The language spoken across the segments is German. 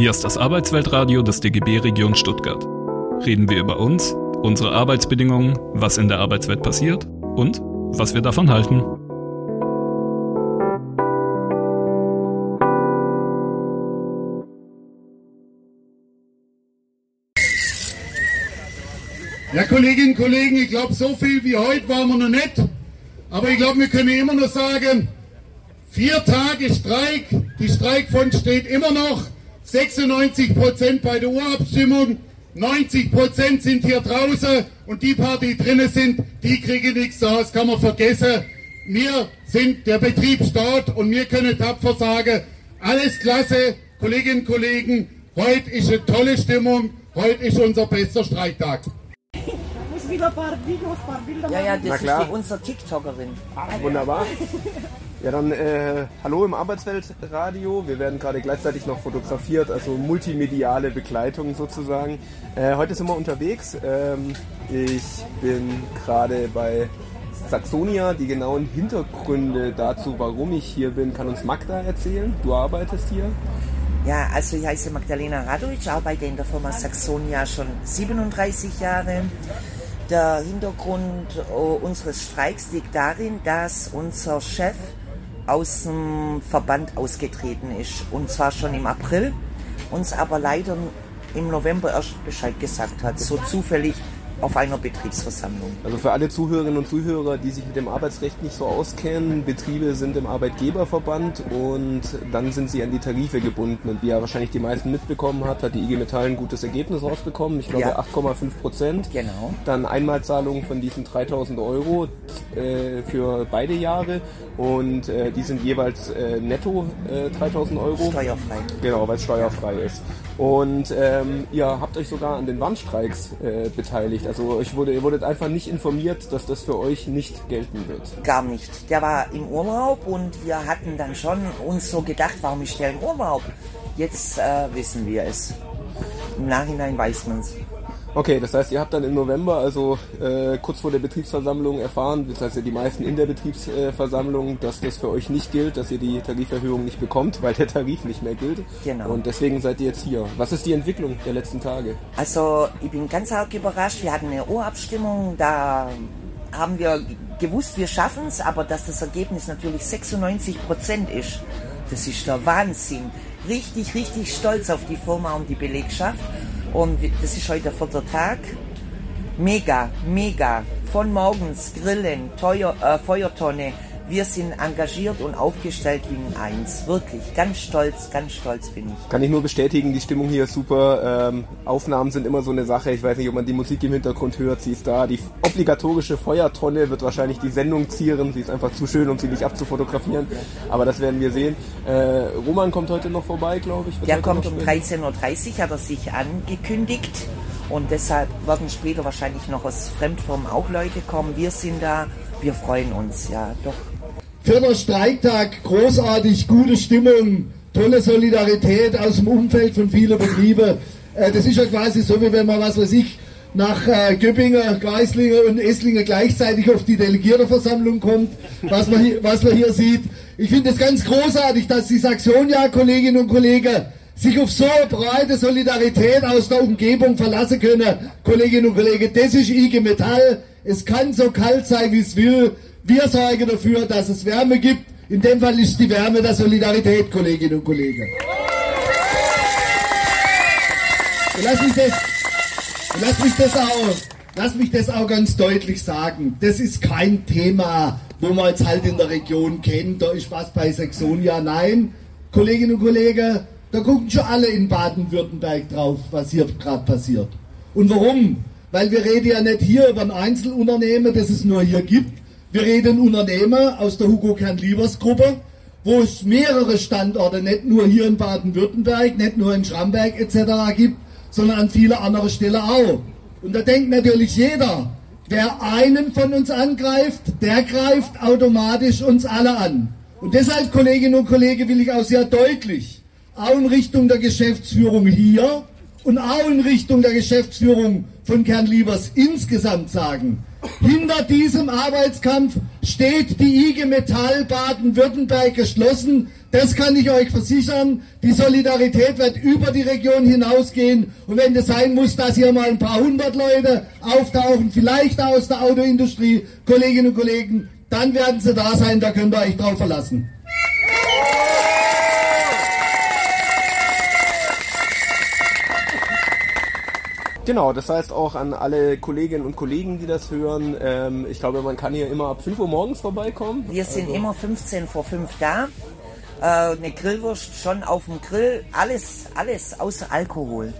Hier ist das Arbeitsweltradio des DGB Region Stuttgart. Reden wir über uns, unsere Arbeitsbedingungen, was in der Arbeitswelt passiert und was wir davon halten. Ja, Kolleginnen und Kollegen, ich glaube, so viel wie heute waren wir noch nicht. Aber ich glaube, wir können immer noch sagen, vier Tage Streik, die Streikfront steht immer noch. 96 Prozent bei der Urabstimmung, 90 Prozent sind hier draußen und die paar, die drinnen sind, die kriegen nichts, das kann man vergessen. Wir sind der Betriebsstaat und wir können tapfer sagen, alles klasse, Kolleginnen und Kollegen, heute ist eine tolle Stimmung, heute ist unser bester Streiktag wieder ein paar Videos, ein paar Bilder Ja, ja, das ist die, unsere TikTokerin. Ah, wunderbar. Ja, dann äh, hallo im Arbeitsweltradio. Wir werden gerade gleichzeitig noch fotografiert, also multimediale Begleitung sozusagen. Äh, heute sind wir unterwegs. Ähm, ich bin gerade bei Saxonia. Die genauen Hintergründe dazu, warum ich hier bin, kann uns Magda erzählen. Du arbeitest hier. Ja, also ich heiße Magdalena Radovic, arbeite in der Firma Saxonia schon 37 Jahre. Der Hintergrund äh, unseres Streiks liegt darin, dass unser Chef aus dem Verband ausgetreten ist. Und zwar schon im April, uns aber leider im November erst Bescheid gesagt hat. So zufällig auf einer Betriebsversammlung. Also für alle Zuhörerinnen und Zuhörer, die sich mit dem Arbeitsrecht nicht so auskennen, Betriebe sind im Arbeitgeberverband und dann sind sie an die Tarife gebunden. Und wie ja wahrscheinlich die meisten mitbekommen hat, hat die IG Metall ein gutes Ergebnis rausbekommen. Ich glaube ja. 8,5 Prozent. Genau. Dann Einmalzahlungen von diesen 3000 Euro äh, für beide Jahre und äh, die sind jeweils äh, netto 3000 äh, Euro. Steuerfrei. Genau, weil es steuerfrei ist. Und ähm, ihr habt euch sogar an den Warnstreiks äh, beteiligt. Also ich wurde, ihr wurdet einfach nicht informiert, dass das für euch nicht gelten wird. Gar nicht. Der war im Urlaub und wir hatten dann schon uns so gedacht, warum ist der im Urlaub? Jetzt äh, wissen wir es. Im Nachhinein weiß man es. Okay, das heißt, ihr habt dann im November, also äh, kurz vor der Betriebsversammlung, erfahren, das heißt ja die meisten in der Betriebsversammlung, dass das für euch nicht gilt, dass ihr die Tariferhöhung nicht bekommt, weil der Tarif nicht mehr gilt. Genau. Und deswegen seid ihr jetzt hier. Was ist die Entwicklung der letzten Tage? Also ich bin ganz arg überrascht. Wir hatten eine Urabstimmung, da haben wir gewusst, wir schaffen es, aber dass das Ergebnis natürlich 96 Prozent ist, das ist der Wahnsinn. Richtig, richtig stolz auf die Firma und die Belegschaft. Und das ist heute der vierte Tag. Mega, mega. Von morgens Grillen, Teuer, äh, Feuertonne. Wir sind engagiert und aufgestellt wie ein Eins. Wirklich, ganz stolz, ganz stolz bin ich. Kann ich nur bestätigen, die Stimmung hier ist super. Ähm, Aufnahmen sind immer so eine Sache. Ich weiß nicht, ob man die Musik im Hintergrund hört. Sie ist da. Die obligatorische Feuertonne wird wahrscheinlich die Sendung zieren. Sie ist einfach zu schön, um sie nicht abzufotografieren. Aber das werden wir sehen. Äh, Roman kommt heute noch vorbei, glaube ich. Der kommt um 13.30 Uhr, hat er sich angekündigt. Und deshalb werden später wahrscheinlich noch aus Fremdformen auch Leute kommen. Wir sind da. Wir freuen uns, ja, doch. Vierter Streiktag, großartig, gute Stimmung, tolle Solidarität aus dem Umfeld von vielen Betrieben. Äh, das ist ja quasi so, wie wenn man, was weiß ich, nach äh, Geislingen und Esslingen gleichzeitig auf die Delegierterversammlung kommt, was man hier, was man hier sieht. Ich finde es ganz großartig, dass die Saxonia, Kolleginnen und Kollegen, sich auf so breite Solidarität aus der Umgebung verlassen können. Kolleginnen und Kollegen, das ist IG Metall. Es kann so kalt sein, wie es will. Wir sorgen dafür, dass es Wärme gibt. In dem Fall ist die Wärme der Solidarität, Kolleginnen und Kollegen. Und lass mich das, lass mich das auch, lass mich das auch ganz deutlich sagen. Das ist kein Thema, wo man jetzt halt in der Region kennt, da ist was bei Saxonia. Nein, Kolleginnen und Kollegen, da gucken schon alle in Baden-Württemberg drauf, was hier gerade passiert. Und warum? Weil wir reden ja nicht hier über ein Einzelunternehmen, das es nur hier gibt, wir reden Unternehmer aus der Hugo Kern-Liebers Gruppe, wo es mehrere Standorte, nicht nur hier in Baden-Württemberg, nicht nur in Schramberg etc. gibt, sondern an viele andere Stellen auch. Und da denkt natürlich jeder, wer einen von uns angreift, der greift automatisch uns alle an. Und deshalb, Kolleginnen und Kollegen, will ich auch sehr deutlich, auch in Richtung der Geschäftsführung hier und auch in Richtung der Geschäftsführung von Kern Liebers insgesamt sagen. Hinter diesem Arbeitskampf steht die IG Metall Baden-Württemberg geschlossen. Das kann ich euch versichern. Die Solidarität wird über die Region hinausgehen. Und wenn das sein muss, dass hier mal ein paar hundert Leute auftauchen, vielleicht aus der Autoindustrie, Kolleginnen und Kollegen, dann werden sie da sein. Da könnt ihr euch drauf verlassen. Genau, das heißt auch an alle Kolleginnen und Kollegen, die das hören. Ähm, ich glaube, man kann hier immer ab 5 Uhr morgens vorbeikommen. Wir sind also. immer 15 vor 5 da. Äh, eine Grillwurst schon auf dem Grill. Alles, alles außer Alkohol.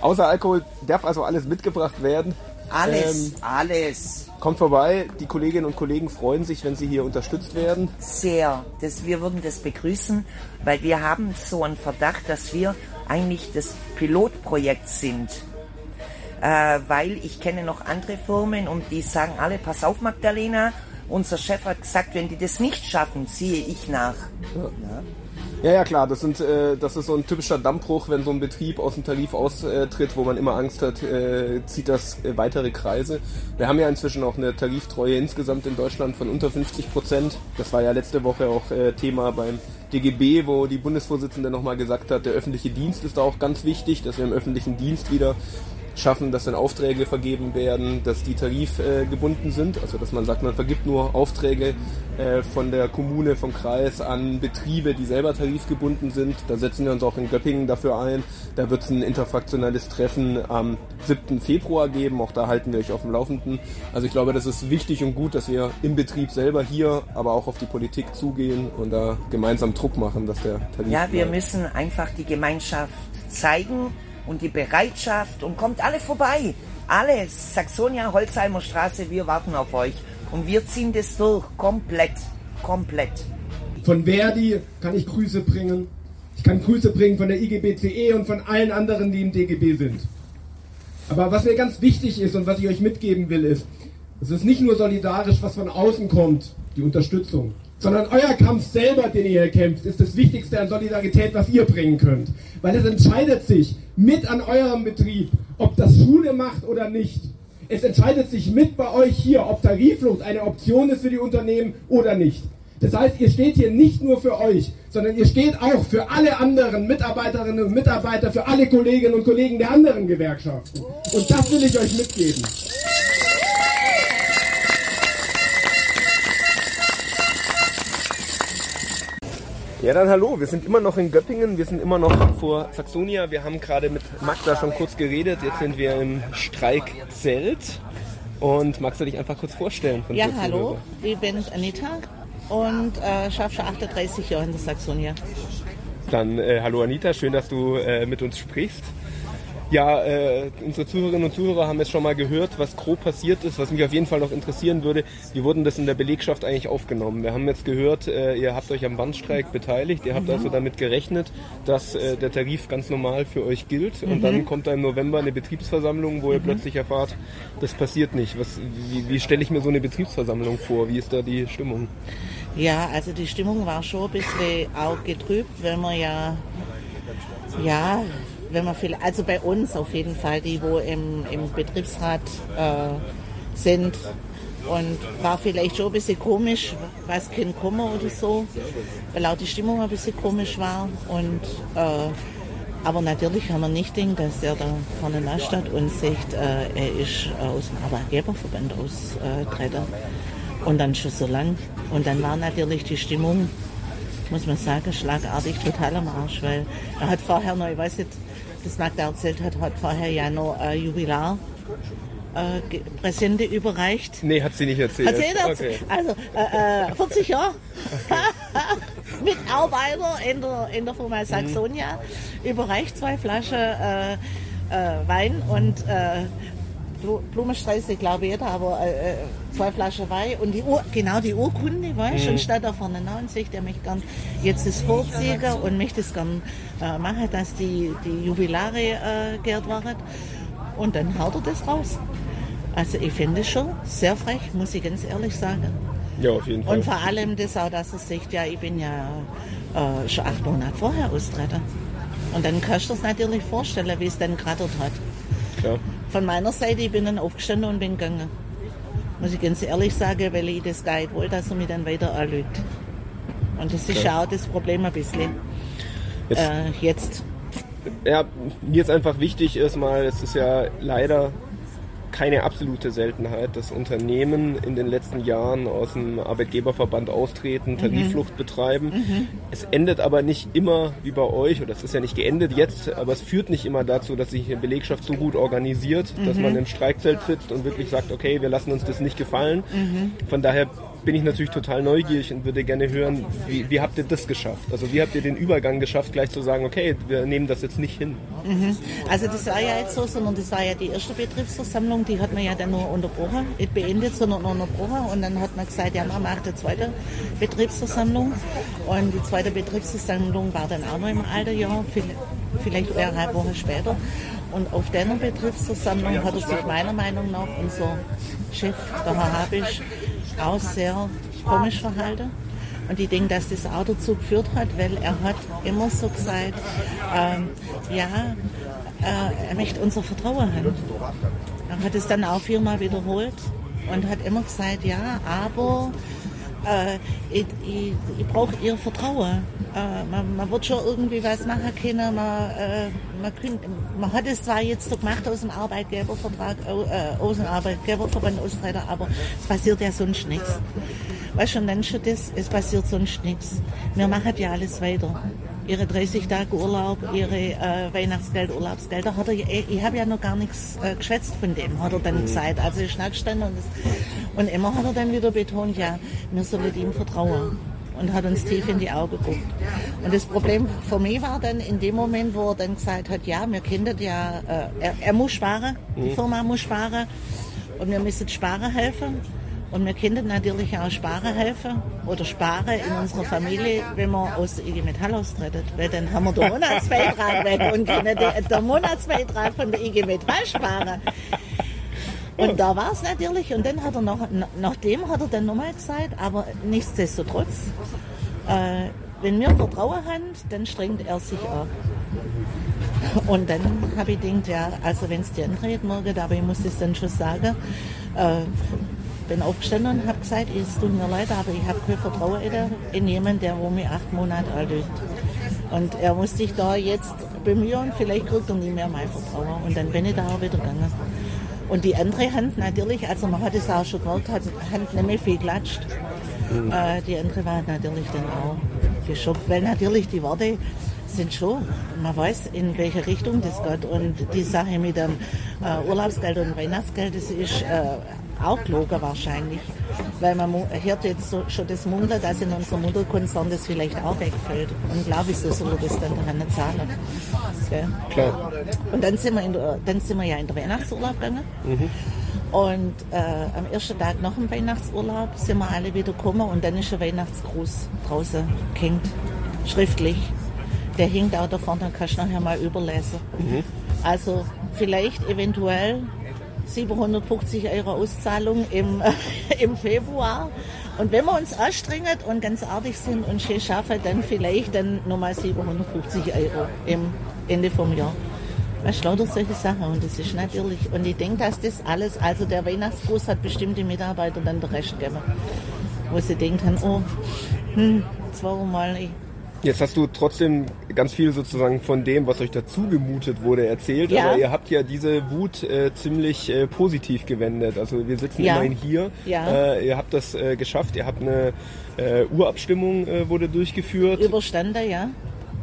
Außer Alkohol darf also alles mitgebracht werden. Alles, ähm, alles. Kommt vorbei. Die Kolleginnen und Kollegen freuen sich, wenn sie hier unterstützt werden. Sehr. Das, wir würden das begrüßen, weil wir haben so einen Verdacht, dass wir eigentlich das Pilotprojekt sind äh, weil ich kenne noch andere Firmen und die sagen alle, pass auf Magdalena, unser Chef hat gesagt, wenn die das nicht schaffen, ziehe ich nach. Ja. Ja, ja, klar, das, sind, äh, das ist so ein typischer Dammbruch, wenn so ein Betrieb aus dem Tarif austritt, wo man immer Angst hat, äh, zieht das äh, weitere Kreise. Wir haben ja inzwischen auch eine Tariftreue insgesamt in Deutschland von unter 50 Prozent. Das war ja letzte Woche auch äh, Thema beim DGB, wo die Bundesvorsitzende nochmal gesagt hat, der öffentliche Dienst ist da auch ganz wichtig, dass wir im öffentlichen Dienst wieder schaffen, dass dann Aufträge vergeben werden, dass die tarifgebunden sind. Also dass man sagt, man vergibt nur Aufträge äh, von der Kommune, vom Kreis an Betriebe, die selber tarifgebunden sind. Da setzen wir uns auch in Göppingen dafür ein. Da wird es ein interfraktionelles Treffen am 7. Februar geben. Auch da halten wir euch auf dem Laufenden. Also ich glaube, das ist wichtig und gut, dass wir im Betrieb selber hier, aber auch auf die Politik zugehen und da gemeinsam Druck machen, dass der Tarif. Ja, wir bleibt. müssen einfach die Gemeinschaft zeigen, und die Bereitschaft und kommt alle vorbei. Alles. Saxonia, Holzheimer Straße, wir warten auf euch. Und wir ziehen das durch. Komplett. Komplett. Von Verdi kann ich Grüße bringen. Ich kann Grüße bringen von der IGBCE und von allen anderen, die im DGB sind. Aber was mir ganz wichtig ist und was ich euch mitgeben will, ist, es ist nicht nur solidarisch, was von außen kommt, die Unterstützung, sondern euer Kampf selber, den ihr hier kämpft, ist das Wichtigste an Solidarität, was ihr bringen könnt. Weil es entscheidet sich mit an eurem Betrieb, ob das Schule macht oder nicht. Es entscheidet sich mit bei euch hier, ob Tariflucht eine Option ist für die Unternehmen oder nicht. Das heißt, ihr steht hier nicht nur für euch, sondern ihr steht auch für alle anderen Mitarbeiterinnen und Mitarbeiter, für alle Kolleginnen und Kollegen der anderen Gewerkschaften. Und das will ich euch mitgeben. Ja, dann hallo. Wir sind immer noch in Göppingen. Wir sind immer noch vor Saxonia. Wir haben gerade mit Magda schon kurz geredet. Jetzt sind wir im Streikzelt. Und magst du dich einfach kurz vorstellen? ja, hallo. Ich bin Anita und äh, schaffe schon 38 Jahre in der Saxonia. Dann äh, hallo Anita, schön, dass du äh, mit uns sprichst. Ja, äh, unsere Zuhörerinnen und Zuhörer haben jetzt schon mal gehört, was grob passiert ist. Was mich auf jeden Fall noch interessieren würde, wie wurden das in der Belegschaft eigentlich aufgenommen? Wir haben jetzt gehört, äh, ihr habt euch am Bandstreik beteiligt, ihr habt mhm. also damit gerechnet, dass äh, der Tarif ganz normal für euch gilt mhm. und dann kommt da im November eine Betriebsversammlung, wo ihr mhm. plötzlich erfahrt, das passiert nicht. Was, wie, wie stelle ich mir so eine Betriebsversammlung vor? Wie ist da die Stimmung? Ja, also die Stimmung war schon ein bisschen auch getrübt, wenn man ja ja, wenn man viel, also bei uns auf jeden Fall, die wo im, im Betriebsrat äh, sind. Und war vielleicht schon ein bisschen komisch, was kein Kummer oder so, weil auch die Stimmung ein bisschen komisch war. Und, äh, aber natürlich haben wir nicht gedacht, dass er da vorne steht und sagt, äh, er ist aus dem Arbeitgeberverband austreten. Und dann schon so lang. Und dann war natürlich die Stimmung, muss man sagen, schlagartig total am Arsch, weil er hat vorher noch, ich weiß nicht, das erzählt hat, hat vorher ja noch äh, Jubilar äh, Präsente überreicht. Nee, hat sie nicht erzählt. Hat sie nicht erzählt. Okay. Also äh, 40 äh, Jahre. Mitarbeiter in der, in der Firma Saxonia. Mhm. Überreicht zwei Flaschen äh, äh, Wein und Blumensträuße, glaube ich, aber äh, äh, zwei Flaschen Wein und die Ur, genau die Urkunde, weißt du, mhm. und steht da vorne und sagt, er möchte gern jetzt das vorziehen und möchte es gern äh, machen, dass die, die Jubilare äh, geehrt waren. Und dann haut er das raus. Also ich finde es schon sehr frech, muss ich ganz ehrlich sagen. Ja, auf jeden Fall. Und vor allem das auch, dass er sagt, ja, ich bin ja äh, schon acht Monate vorher austreten. Und dann kannst du es natürlich vorstellen, wie es dann gerattert hat. Klar. Von meiner Seite, ich bin dann aufgestanden und bin gegangen. Muss ich ganz ehrlich sagen, weil ich das gar nicht wollte, dass er mich dann weiter anlügt. Und das ist ja auch das Problem ein bisschen. Jetzt, Äh, jetzt. ja, mir ist einfach wichtig erstmal, es ist ja leider keine absolute Seltenheit, dass Unternehmen in den letzten Jahren aus dem Arbeitgeberverband austreten, Tariflucht betreiben. Es endet aber nicht immer wie bei euch, oder es ist ja nicht geendet jetzt, aber es führt nicht immer dazu, dass sich eine Belegschaft so gut organisiert, dass man im Streikzelt sitzt und wirklich sagt, okay, wir lassen uns das nicht gefallen. Von daher bin ich natürlich total neugierig und würde gerne hören, wie, wie habt ihr das geschafft? Also wie habt ihr den Übergang geschafft, gleich zu sagen, okay, wir nehmen das jetzt nicht hin? Also das war ja jetzt so, sondern das war ja die erste Betriebsversammlung, die hat man ja dann nur unterbrochen, nicht beendet, sondern nur unterbrochen. Und dann hat man gesagt, ja, man macht eine zweite Betriebsversammlung. Und die zweite Betriebsversammlung war dann auch noch im alten Jahr, viel- vielleicht eineinhalb Wochen später. Und auf der Betriebsversammlung hat er sich meiner Meinung nach unser Chef, der Herr Habisch, auch sehr komisch verhalten. Und ich denke, dass das auch dazu geführt hat, weil er hat immer so gesagt, ähm, ja, äh, er möchte unser Vertrauen haben. Er hat es dann auch viermal wiederholt und hat immer gesagt, ja, aber äh, ich, ich, ich brauche ihr Vertrauen. Äh, man, man wird schon irgendwie was machen können. Man, äh, man, könnt, man hat es zwar jetzt so gemacht aus dem Arbeitgebervertrag, äh, aus dem Arbeitgeberverband Austreiter, aber es passiert ja sonst nichts. Weißt du, dann schon das, es passiert sonst nichts. Wir machen ja alles weiter. Ihre 30 Tage Urlaub, ihre äh, Weihnachtsgeld, Urlaubsgelder, hat er, ich, ich habe ja noch gar nichts äh, geschwätzt von dem, hat er dann gesagt. Also ich gestanden und, das, und immer hat er dann wieder betont, ja, wir sollen ihm vertrauen und hat uns tief in die Augen geguckt. Und das Problem für mich war dann in dem Moment, wo er dann gesagt hat, ja, wir kennen ja, äh, er, er muss sparen, die Firma muss sparen und wir müssen sparen helfen. Und wir können natürlich auch sparen helfen oder sparen in unserer Familie, wenn wir aus der IG Metall austreten. Weil dann haben wir den Monatsbeitrag weg und können den, den Monatsbeitrag von der IG Metall sparen. Und da war es natürlich. Und dann hat er noch, nachdem hat er dann nochmal gesagt, aber nichtsdestotrotz, äh, wenn wir Vertrauen haben, dann strengt er sich ab. Und dann habe ich gedacht, ja, also wenn es dir angeht morgen, aber ich muss das dann schon sagen, äh, bin aufgestanden und habe gesagt, es tut mir leid, aber ich habe kein Vertrauen in jemanden, der um mich acht Monate alt ist. Und er muss sich da jetzt bemühen, vielleicht kriegt er nie mehr mein Vertrauen. Und dann bin ich da auch wieder gegangen. Und die andere Hand natürlich, also man hat es auch schon gehört, hat Hand nicht mehr viel klatscht. Äh, die andere war natürlich dann auch geschockt, weil natürlich die Worte sind schon, man weiß, in welche Richtung das geht. Und die Sache mit dem äh, Urlaubsgeld und Weihnachtsgeld, das ist äh, auch gelogen wahrscheinlich. Weil man hört jetzt so, schon das Munkeln, dass in unserem Mutterkonzern das vielleicht auch wegfällt. Und glaube ich, so soll er das dann daran zahlen. Gell? Klar. Und dann sind wir, in der, dann sind wir ja in den Weihnachtsurlaub gegangen. Und äh, am ersten Tag nach dem Weihnachtsurlaub sind wir alle wieder gekommen und dann ist ein Weihnachtsgruß draußen gehängt, schriftlich. Der hängt auch da vorne, kannst du nachher mal überlesen. Also vielleicht eventuell 750 Euro Auszahlung im, im Februar. Und wenn wir uns anstrengen und ganz artig sind und schön schaffen, dann vielleicht dann nochmal 750 Euro im Ende vom Jahr. Du, lauter solche Sachen. Und das ist natürlich, und ich denke, dass das alles, also der Weihnachtsgruß hat bestimmte Mitarbeiter dann den Rest gegeben. Wo sie denkt haben, oh, hm, zweimal, ich Jetzt hast du trotzdem ganz viel sozusagen von dem, was euch dazu gemutet wurde, erzählt. Ja. Aber ihr habt ja diese Wut äh, ziemlich äh, positiv gewendet. Also wir sitzen Ja. immerhin hier. Ja. Äh, ihr habt das äh, geschafft. Ihr habt eine äh, Urabstimmung äh, wurde durchgeführt. überstanden, ja.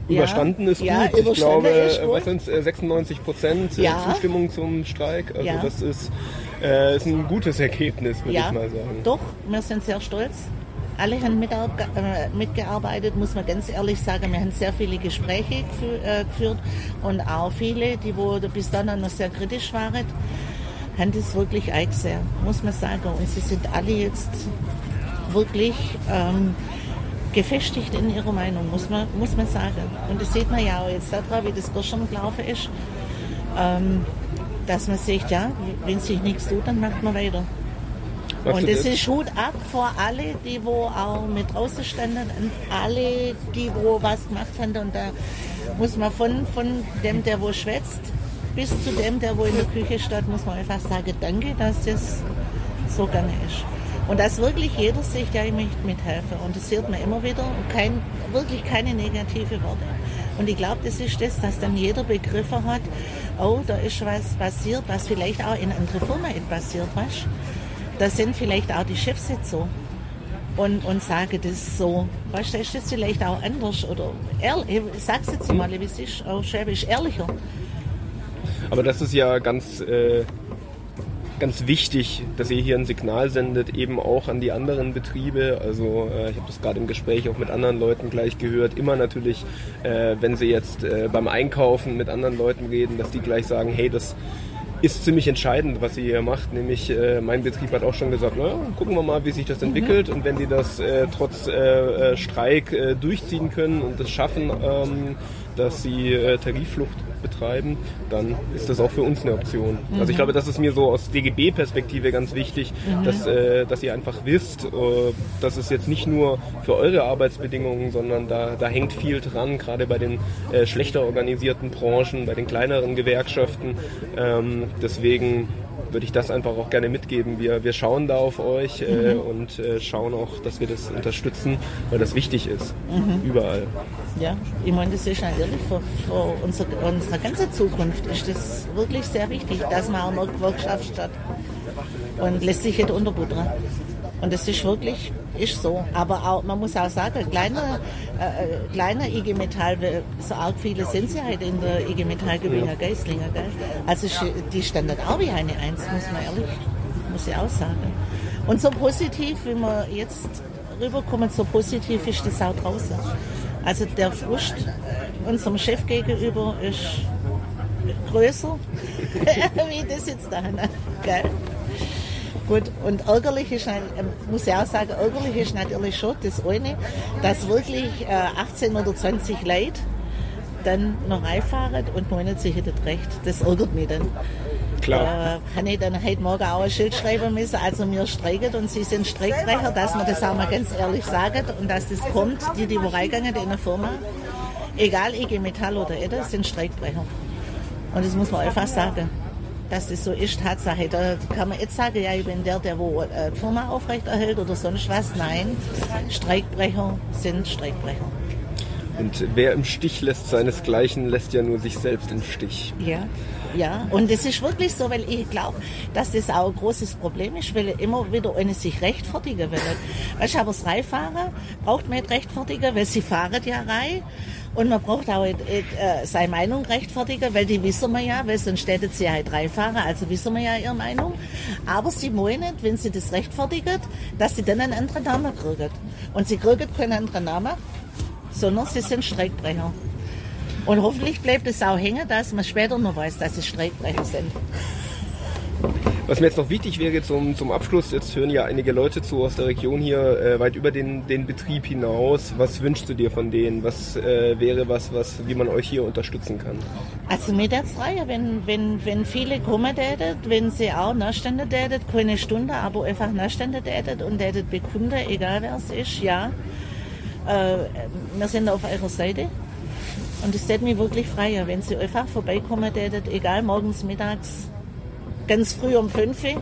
Überstanden ist ja, gut. Ich glaube, äh, was sind 96 Prozent äh. Zustimmung zum Streik. Also das ist, äh, ist ein gutes Ergebnis, würde ich mal sagen. doch, wir sind sehr stolz. Alle haben äh, mitgearbeitet, muss man ganz ehrlich sagen. Wir haben sehr viele Gespräche äh, geführt und auch viele, die wo bis dann noch sehr kritisch waren, haben das wirklich eingesehen, muss man sagen. Und sie sind alle jetzt wirklich ähm, gefestigt in ihrer Meinung, muss man, muss man sagen. Und das sieht man ja auch jetzt daran, wie das gestern gelaufen ist, ähm, dass man sagt, ja, wenn sich nichts tut, dann macht man weiter. Und das ist Hut ab vor alle, die wo auch mit draußen standen und alle, die wo was gemacht haben. Und da muss man von, von dem, der wo schwätzt, bis zu dem, der wo in der Küche steht, muss man einfach sagen, danke, dass das so gegangen ist. Und dass wirklich jeder sich, ja, ich möchte mithelfen. Und das hört man immer wieder. Und kein, wirklich keine negative Worte. Und ich glaube, das ist das, dass dann jeder begriffen hat, oh, da ist was passiert, was vielleicht auch in anderen Firmen passiert, weißt Da sind vielleicht auch die Chefs jetzt so. Und, und sagen das so, weißt du, ist das vielleicht auch anders oder ehrlich, ich sag's jetzt mal, wie es ist, auch Schwäbisch, ehrlicher. Aber das ist ja ganz, äh, ganz wichtig, dass ihr hier ein Signal sendet, eben auch an die anderen Betriebe. Also äh, ich habe das gerade im Gespräch auch mit anderen Leuten gleich gehört. Immer natürlich, äh, wenn sie jetzt äh, beim Einkaufen mit anderen Leuten reden, dass die gleich sagen, hey, das ist ziemlich entscheidend, was ihr hier macht. Nämlich, äh, mein Betrieb hat auch schon gesagt, na, gucken wir mal, wie sich das entwickelt. Und wenn die das äh, trotz äh, äh, Streik äh, durchziehen können und es schaffen, ähm, dass sie äh, Tarifflucht betreiben, dann ist das auch für uns eine Option. Also ich glaube, das ist mir so aus DGB-Perspektive ganz wichtig, dass, äh, dass ihr einfach wisst, äh, dass es jetzt nicht nur für eure Arbeitsbedingungen, sondern da, da hängt viel dran, gerade bei den äh, schlechter organisierten Branchen, bei den kleineren Gewerkschaften. Ähm, deswegen würde ich das einfach auch gerne mitgeben. Wir, wir schauen da auf euch äh, und äh, schauen auch, dass wir das unterstützen, weil das wichtig ist. Überall. Ja, ich meine, das ist natürlich für, für unsere, unsere ganze Zukunft ist das wirklich sehr wichtig, dass man auch noch Gewerkschaft statt und lässt sich nicht unterbuttern. Und das ist wirklich, ist so. Aber auch, man muss auch sagen, kleiner, äh, kleiner IG Metall, so arg viele sind sie halt in der IG Metall Gebinger Geislinger, gell? Also die standen auch wie eine Eins, muss man ehrlich, muss ich auch sagen. Und so positiv, wie wir jetzt rüberkommen, so positiv ist das auch draußen. Also der Frust äh, unserem Chef gegenüber ist größer, wie das jetzt da. Gell? Gut, und ärgerlich ist, ähm, muss ich auch sagen, ärgerlich ist natürlich schon das eine, dass wirklich äh, 18 oder 20 Leute dann noch reinfahren und meinen, sie hätten recht. Das ärgert mich dann. Klar. Äh, kann ich dann heute Morgen auch ein Schild schreiben müssen, also wir streiken und sie sind Streikbrecher, dass man das auch mal ganz ehrlich sagen und dass das kommt, die, die wo reingegangen in der Firma, egal IG Metall oder Edda, sind Streikbrecher. Und das muss man einfach sagen, dass das so ist, Tatsache. Da kann man jetzt sagen, ja, ich bin der, der wo äh, die Firma aufrechterhält oder sonst was. Nein, Streikbrecher sind Streikbrecher. Und wer im Stich lässt seinesgleichen, lässt ja nur sich selbst im Stich. Ja, ja. Und das ist wirklich so, weil ich glaube, dass das auch ein großes Problem ist, weil immer wieder eine sich rechtfertigen will. Weißt du, aber das Reifahren braucht man nicht rechtfertigen, weil sie fahren ja rein. Und man braucht auch nicht, äh, seine Meinung rechtfertigen, weil die wissen wir ja, weil sonst hätten sie halt reinfahren, also wissen wir ja ihre Meinung. Aber sie wollen nicht, wenn sie das rechtfertigen, dass sie dann einen anderen Namen kriegen. Und sie kriegen keinen anderen Namen, sondern sie sind Streikbrecher. Und hoffentlich bleibt es auch hängen, dass man später noch weiß, dass es Streikbrecher sind. Was mir jetzt noch wichtig wäre zum, zum Abschluss, jetzt hören ja einige Leute zu aus der Region hier, äh, weit über den, den Betrieb hinaus. Was wünschst du dir von denen? Was äh, wäre was, was, wie man euch hier unterstützen kann? Also freuen, wenn, wenn, wenn viele kommen täten, wenn sie auch nachstände täten, keine Stunde, aber einfach nachstände täten und täten bekunden, egal wer es ist, ja. Äh, wir sind auf eurer Seite. Und es täte mich wirklich freuen, wenn sie einfach vorbeikommen täten, egal morgens, mittags, ganz früh um 5 Uhr,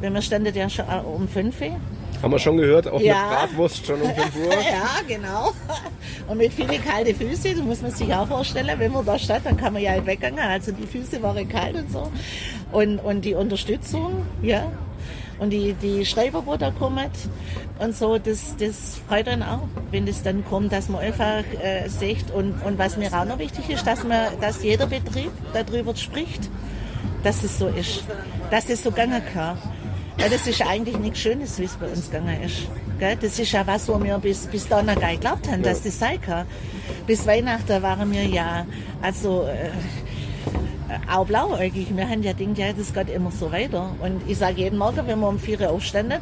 weil wir standen ja schon äh, um 5 Uhr. Haben wir schon gehört, auch Ja. mit Bratwurst schon um 5 Uhr. Ja, genau. Und mit vielen kalten Füßen, das muss man sich auch vorstellen, wenn man da steht, dann kann man ja halt weggehen. Also die Füße waren kalt und so. Und, und die Unterstützung, ja. Und die, die Schreiber, wo da kommen und so, das, das freut dann auch, wenn das dann kommt, dass man einfach äh, sieht. Und, und was mir auch noch wichtig ist, dass, man, dass jeder Betrieb darüber spricht, dass es so ist. Dass es so gehen kann. Ja, das ist eigentlich nichts Schönes, wie es bei uns gegangen ist. Gell? Das ist ja was, wo wir bis, bis da noch gar nicht geglaubt haben, dass das sein kann. Bis Weihnachten waren wir ja, also, äh, auch blauäugig. Wir haben ja gedacht, ja, das geht immer so weiter. Und ich sage jeden Morgen, wenn wir um 4 Uhr aufstehen,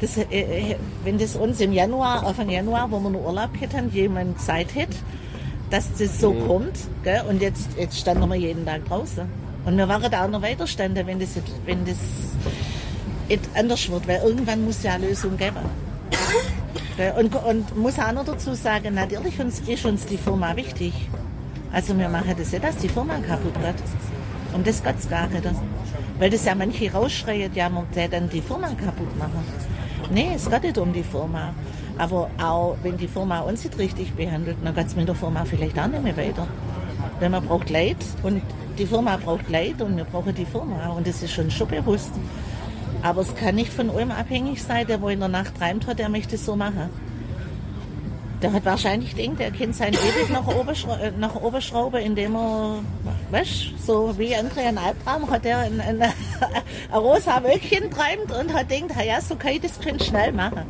das, äh, äh, wenn das uns im Januar, Anfang Januar, wo wir noch Urlaub hätten, jemand Zeit hätte, dass das so kommt. Gell? Und jetzt, jetzt standen wir jeden Tag draußen. Und wir waren da auch noch weiter standen, wenn das, wenn das anders wird, weil irgendwann muss ja eine Lösung geben. Und, und muss auch noch dazu sagen, natürlich ist uns die Firma wichtig. Also wir machen das nicht, dass die Firma kaputt geht. Um das geht es gar nicht. Weil das ja manche rausschreien, ja, man dann die Firma kaputt machen. Nee, es geht nicht um die Firma. Aber auch wenn die Firma uns nicht richtig behandelt, dann geht es mit der Firma vielleicht auch nicht mehr weiter. Weil man braucht Leid und die Firma braucht Leid und wir brauchen die Firma. Und das ist schon schon bewusst. Aber es kann nicht von allem abhängig sein, der wo in der Nacht träumt hat, der möchte es so machen. Der hat wahrscheinlich gedacht, er kennt sein ewig nach oben, äh, nach oben schrauben, indem er, weißt so wie andere einen Albtraum hat er ein, ein, ein rosa Wölkchen träumt und hat gedacht, ja, so kann ich das könnte schnell machen.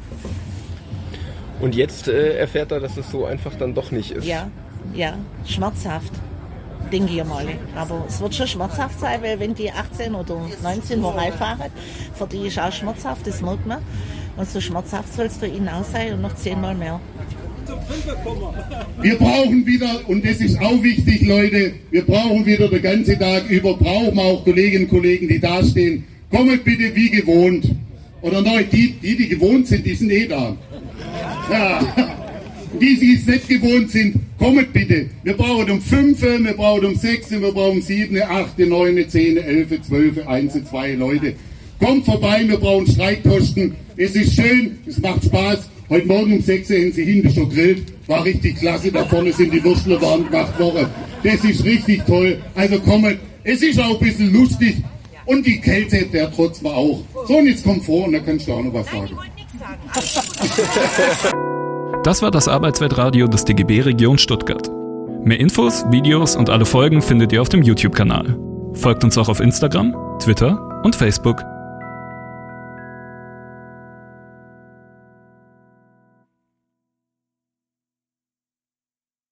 Und jetzt äh, erfährt er, dass es so einfach dann doch nicht ist. Ja, ja, schmerzhaft denke ich mal. Aber es wird schon schmerzhaft sein, weil wenn die 18 oder 19 Mal fahren, für die ist auch schmerzhaft, das merkt man. Und so schmerzhaft soll es für ihn auch sein und noch zehnmal mehr. Wir brauchen wieder, und das ist auch wichtig, Leute, wir brauchen wieder den ganzen Tag über, brauchen auch Kolleginnen und Kollegen, die da stehen. Kommt bitte wie gewohnt. Oder neu, die, die, die gewohnt sind, die sind eh da. Ja. Die, die es nicht gewohnt sind, kommt bitte. Wir brauchen um 5, wir brauchen um 6, wir brauchen um 7, 8, 9, 10, 11, 12, 1, 2 Leute. Kommt vorbei, wir brauchen Streikposten. Es ist schön, es macht Spaß. Heute Morgen um 6 Uhr haben sie hinten schon grillt. War richtig klasse. Da vorne sind die Würstel warm gemacht worden. Das ist richtig toll. Also kommt. Es ist auch ein bisschen lustig. Und die Kälte, der trotz war auch. So, und jetzt kommt vor und da kannst du auch noch was sagen. Das war das Arbeitsweltradio des DGB Region Stuttgart. Mehr Infos, Videos und alle Folgen findet ihr auf dem YouTube-Kanal. Folgt uns auch auf Instagram, Twitter und Facebook.